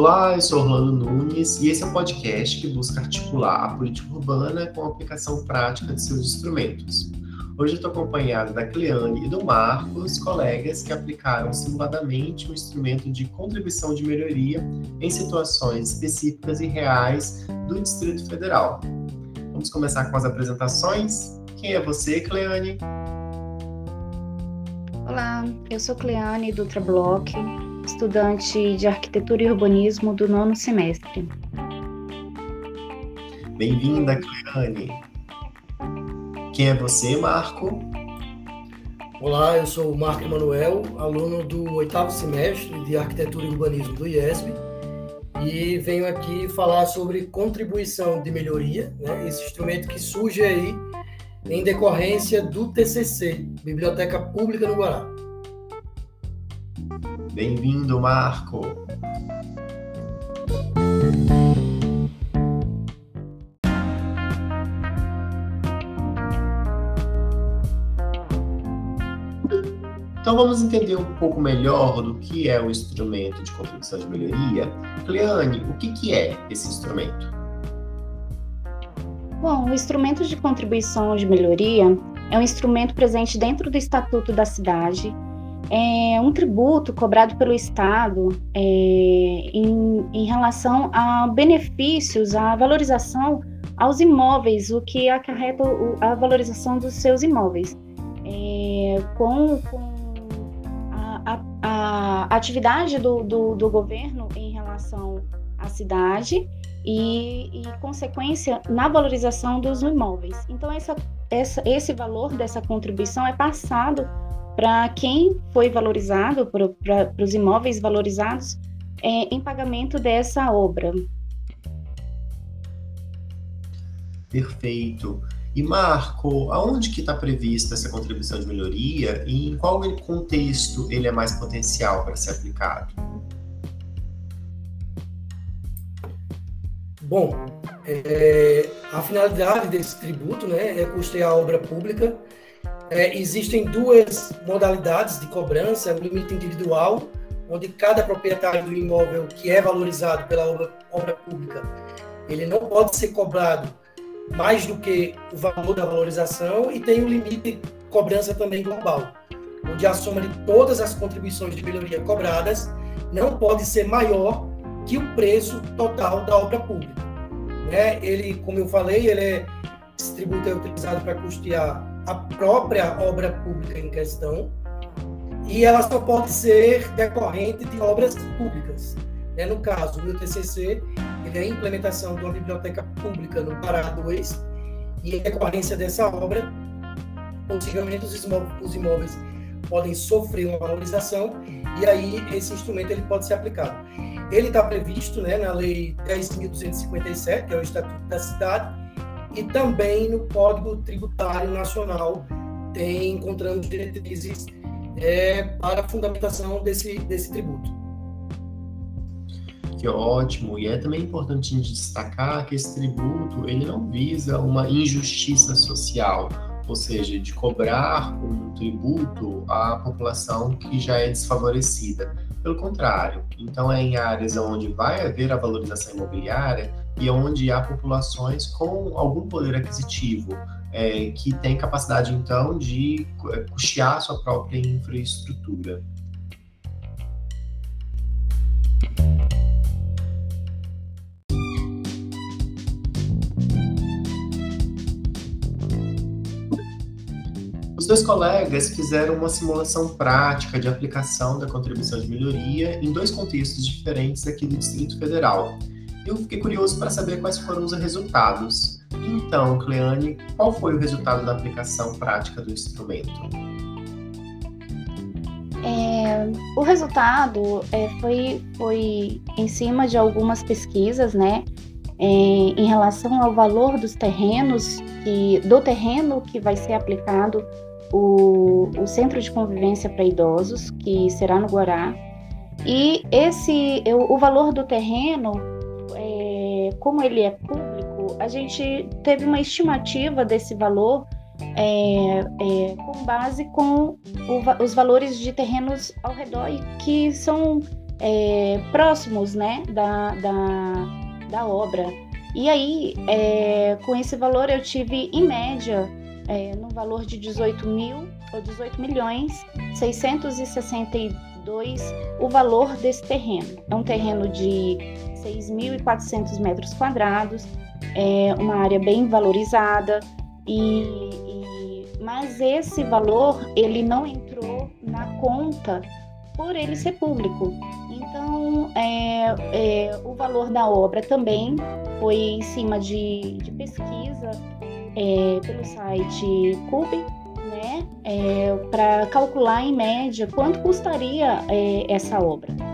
Olá, eu sou Orlando Nunes e esse é um podcast que busca articular a política urbana com a aplicação prática de seus instrumentos. Hoje eu estou acompanhado da Cleane e do Marcos, colegas que aplicaram simuladamente um instrumento de contribuição de melhoria em situações específicas e reais do Distrito Federal. Vamos começar com as apresentações. Quem é você, Cleane? Olá, eu sou Cleane do Ultrablock, estudante de arquitetura e urbanismo do nono semestre. Bem-vinda, Cleane. Quem é você, Marco? Olá, eu sou o Marco Manuel, aluno do oitavo semestre de arquitetura e urbanismo do IESB e venho aqui falar sobre contribuição de melhoria, né, esse instrumento que surge aí em decorrência do TCC, Biblioteca Pública no Guará. Bem-vindo, Marco. Então vamos entender um pouco melhor do que é o instrumento de contribuição de melhoria. Cleane, o que, que é esse instrumento? Bom, o instrumento de contribuição de melhoria é um instrumento presente dentro do Estatuto da Cidade, é um tributo cobrado pelo Estado é, em, em relação a benefícios, a valorização aos imóveis, o que acarreta a valorização dos seus imóveis. É, com, com a, a, a, atividade do, do, do, governo em relação à cidade e, e, consequência na valorização dos imóveis. Então, essa, essa, esse valor dessa contribuição é passado para quem foi valorizado, para os imóveis valorizados, é, em pagamento dessa obra. Perfeito. E Marco, aonde que está prevista essa contribuição de melhoria e em qual contexto ele é mais potencial para ser aplicado? Bom, é, a finalidade desse tributo né, é custear a obra pública é, existem duas modalidades de cobrança: o limite individual, onde cada proprietário do imóvel que é valorizado pela obra, obra pública, ele não pode ser cobrado mais do que o valor da valorização, e tem o limite de cobrança também global, onde a soma de todas as contribuições de melhoria cobradas não pode ser maior que o preço total da obra pública. Né? Ele, como eu falei, ele é, esse tributo é utilizado para custear a própria obra pública em questão e ela só pode ser decorrente de obras públicas. Né? No caso, o meu TCC ele é a implementação de uma biblioteca pública no Pará 2 e em decorrência dessa obra, possivelmente os imóveis, os imóveis podem sofrer uma valorização e aí esse instrumento ele pode ser aplicado. Ele está previsto né, na Lei 10.257, que é o Estatuto da Cidade, e também no Código Tributário Nacional tem encontramos diretrizes é, para a fundamentação desse, desse tributo. Que ótimo! E é também importante destacar que esse tributo ele não visa uma injustiça social, ou seja, de cobrar um tributo à população que já é desfavorecida. Pelo contrário, então é em áreas onde vai haver a valorização imobiliária e onde há populações com algum poder aquisitivo, é, que tem capacidade, então, de é, custear sua própria infraestrutura. Os dois colegas fizeram uma simulação prática de aplicação da contribuição de melhoria em dois contextos diferentes aqui do Distrito Federal, eu fiquei curioso para saber quais foram os resultados. Então, Cleane, qual foi o resultado da aplicação prática do instrumento? É, o resultado é, foi, foi em cima de algumas pesquisas, né, é, em relação ao valor dos terrenos, que, do terreno que vai ser aplicado o, o Centro de Convivência para Idosos, que será no Guará. E esse, o, valor do terreno, como ele é público, a gente teve uma estimativa desse valor é, é, com base com o, os valores de terrenos ao redor e que são é, próximos né, da, da, da, obra. E aí, é, com esse valor, eu tive, em média, é, no valor de 18 mil ou 18 milhões 662 o valor desse terreno. É um terreno de 6.400 metros quadrados, é uma área bem valorizada, e, e, mas esse valor ele não entrou na conta por ele ser público. Então, é, é, o valor da obra também foi em cima de, de pesquisa é, pelo site Cube, né, é, para calcular em média quanto custaria é, essa obra.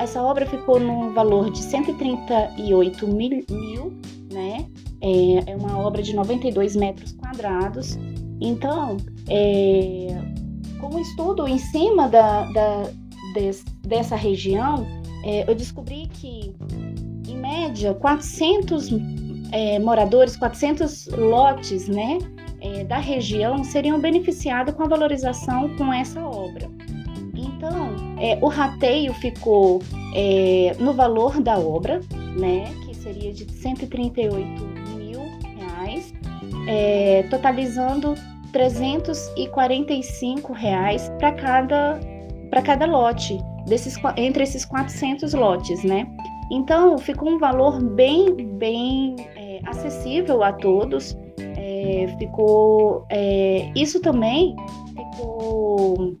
Essa obra ficou no valor de 138 mil, mil né, é, é uma obra de 92 metros quadrados. Então, é, com o estudo em cima da, da des, dessa região, é, eu descobri que, em média, 400 é, moradores, 400 lotes né, é, da região seriam beneficiados com a valorização com essa obra. É, o rateio ficou é, no valor da obra, né, que seria de 138 é, totalizando 345 reais para cada para cada lote desses entre esses 400 lotes, né? Então ficou um valor bem bem é, acessível a todos. É, ficou é, isso também ficou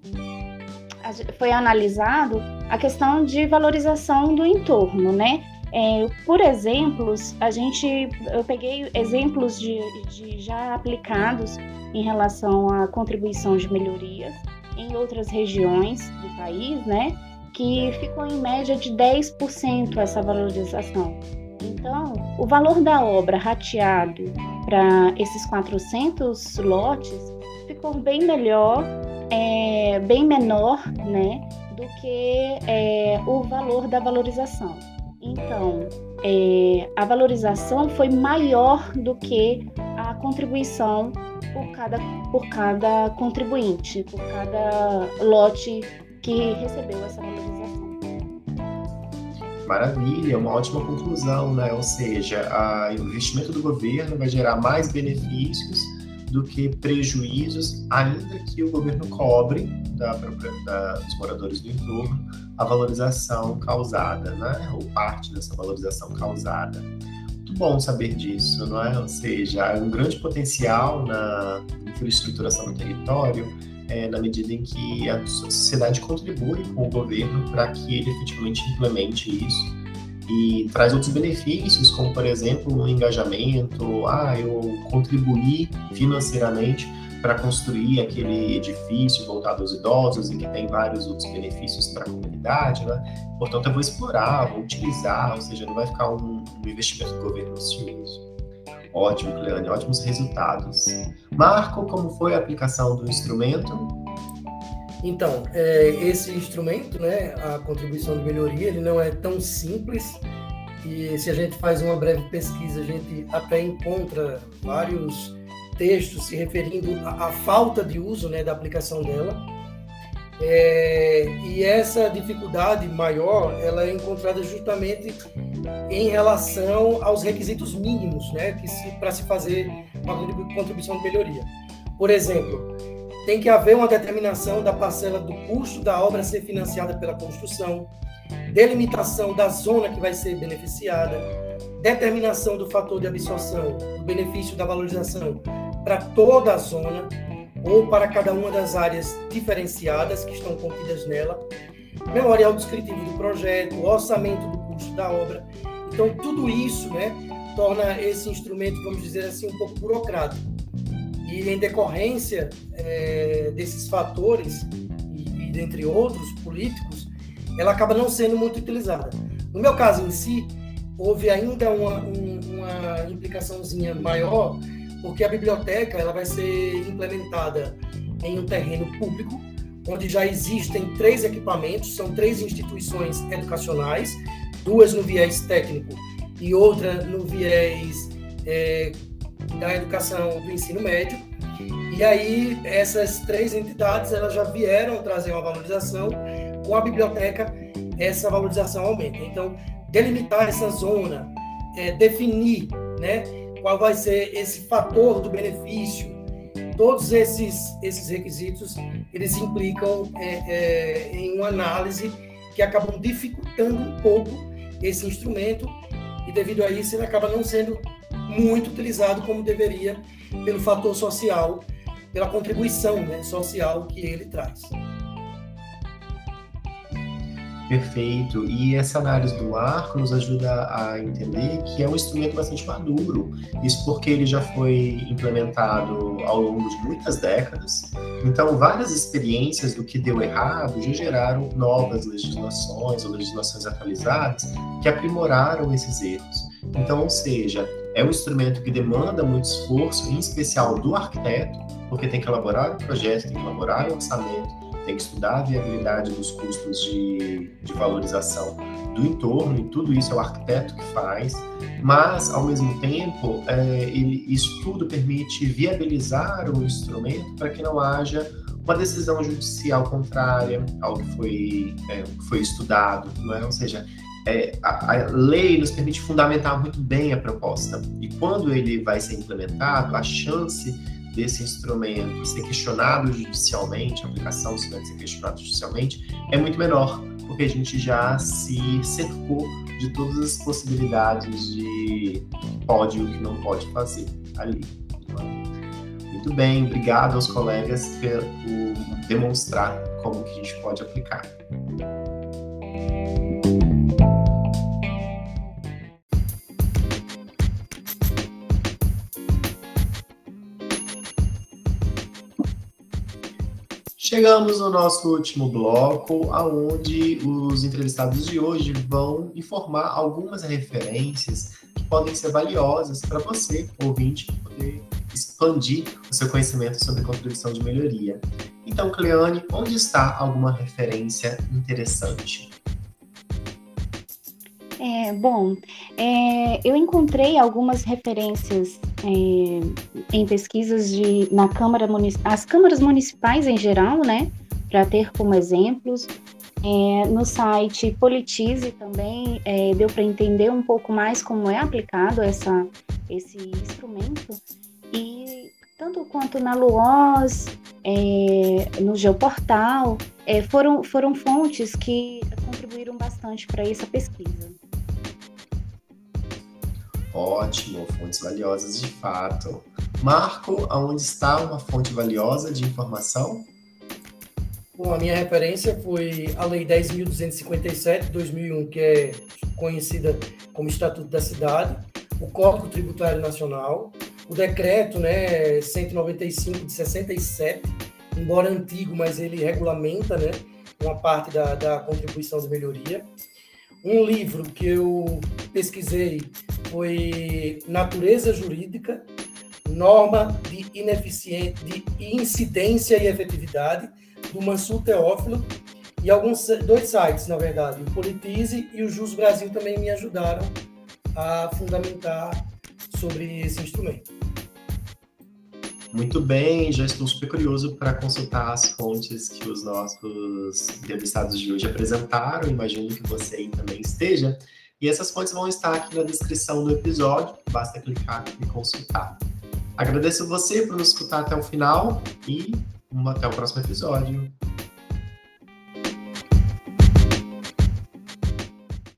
foi analisado a questão de valorização do entorno, né? É, por exemplos, a gente, eu peguei exemplos de, de já aplicados em relação à contribuição de melhorias em outras regiões do país, né? Que ficou em média de 10% essa valorização. Então, o valor da obra rateado para esses 400 lotes ficou bem melhor, é, bem menor, né? Do que é, o valor da valorização. Então, é, a valorização foi maior do que a contribuição por cada, por cada contribuinte, por cada lote que recebeu essa valorização. Maravilha, uma ótima conclusão, né? Ou seja, a, o investimento do governo vai gerar mais benefícios do que prejuízos, ainda que o governo cobre da, da, dos moradores do entorno a valorização causada, né? ou parte dessa valorização causada. Muito bom saber disso, não é? Ou seja, há um grande potencial na infraestruturação do território, é, na medida em que a sociedade contribui com o governo para que ele efetivamente implemente isso e traz outros benefícios, como por exemplo o um engajamento, ah, eu contribuí financeiramente para construir aquele edifício voltado aos idosos e que tem vários outros benefícios para a comunidade, né? Portanto, eu vou explorar, vou utilizar, ou seja, não vai ficar um, um investimento do governo ocioso. Ótimo, Cleane, ótimos resultados. Marco, como foi a aplicação do instrumento? Então, é, esse instrumento, né, a contribuição de melhoria, ele não é tão simples e se a gente faz uma breve pesquisa, a gente até encontra vários textos se referindo à, falta de uso né, da aplicação dela. É, e essa dificuldade maior, ela é encontrada justamente em relação aos requisitos mínimos, né, para se fazer uma contribuição de melhoria. Por exemplo, tem que haver uma determinação da parcela do custo da obra a ser financiada pela construção, delimitação da zona que vai ser beneficiada, determinação do fator de absorção, do benefício da valorização para toda a zona ou para cada uma das áreas diferenciadas que estão contidas nela, memorial descritivo do projeto, orçamento do custo da obra. Então, tudo isso né, torna esse instrumento, vamos dizer assim, um pouco burocrático. E em decorrência é, desses fatores e, e dentre outros políticos, ela acaba não sendo muito utilizada. No meu caso em si, houve ainda uma, uma implicaçãozinha maior, porque a biblioteca ela vai ser implementada em um terreno público, onde já existem três equipamentos, são três instituições educacionais, duas no viés técnico e outra no viés é, da educação do ensino médio. E aí essas três entidades elas já vieram trazer uma valorização com a biblioteca essa valorização aumenta. Então delimitar essa zona, é, definir, né, qual vai ser esse fator do benefício, todos esses esses requisitos eles implicam é, é, em uma análise que acabam dificultando um pouco esse instrumento e devido a isso ele acaba não sendo muito utilizado como deveria pelo fator social, pela contribuição né, social que ele traz. Perfeito. E essa análise do arco nos ajuda a entender que é um instrumento bastante maduro. Isso porque ele já foi implementado ao longo de muitas décadas. Então, várias experiências do que deu errado já geraram novas legislações ou legislações atualizadas que aprimoraram esses erros. Então, ou seja, é um instrumento que demanda muito esforço, em especial do arquiteto, porque tem que elaborar o projeto, tem que elaborar o orçamento, tem que estudar a viabilidade dos custos de, de valorização do entorno, e tudo isso é o arquiteto que faz, mas, ao mesmo tempo, é, ele, isso tudo permite viabilizar o instrumento para que não haja uma decisão judicial contrária ao que foi, é, foi estudado, não é? ou seja, é, a, a, lei nos permite fundamentar muito bem a proposta. E quando ele vai ser implementado, a chance desse instrumento ser questionado judicialmente, a aplicação desse instrumento ser questionado judicialmente, é muito menor, porque a gente já se cercou de todas as possibilidades de pode e o que não pode fazer ali. Muito bem, obrigado aos colegas por demonstrar como que a gente pode aplicar. Chegamos no nosso último bloco, aonde os entrevistados de hoje vão informar algumas referências que podem ser valiosas para você, ouvinte, poder expandir o seu conhecimento sobre contribuição de melhoria. Então, Cleane, onde está alguma referência interessante? É, bom, é, eu encontrei algumas referências é, em pesquisas de, na Câmara as câmaras municipais em geral, né, para ter como exemplos. É, no site Politize também é, deu para entender um pouco mais como é aplicado essa, esse instrumento. E tanto quanto na Luoz, é, no Geoportal, é, foram, foram fontes que contribuíram bastante para essa pesquisa. Ótimo, fontes valiosas de fato. Marco, aonde está uma fonte valiosa de informação? Bom, a minha referência foi a Lei 10.257 de 2001, que é conhecida como Estatuto da Cidade, o Código Tributário Nacional, o decreto né, 195 de 67, embora antigo, mas ele regulamenta né, uma parte da, da contribuição de melhoria. Um livro que eu pesquisei foi Natureza Jurídica, Norma de Ineficiência, de Incidência e Efetividade, do Mansur Teófilo, e alguns dois sites, na verdade, o Politize e o Jus Brasil também me ajudaram a fundamentar sobre esse instrumento. Muito bem, já estou super curioso para consultar as fontes que os nossos entrevistados de hoje apresentaram. Imagino que você aí também esteja. E essas fontes vão estar aqui na descrição do episódio, basta clicar e consultar. Agradeço você por nos escutar até o final e até o próximo episódio.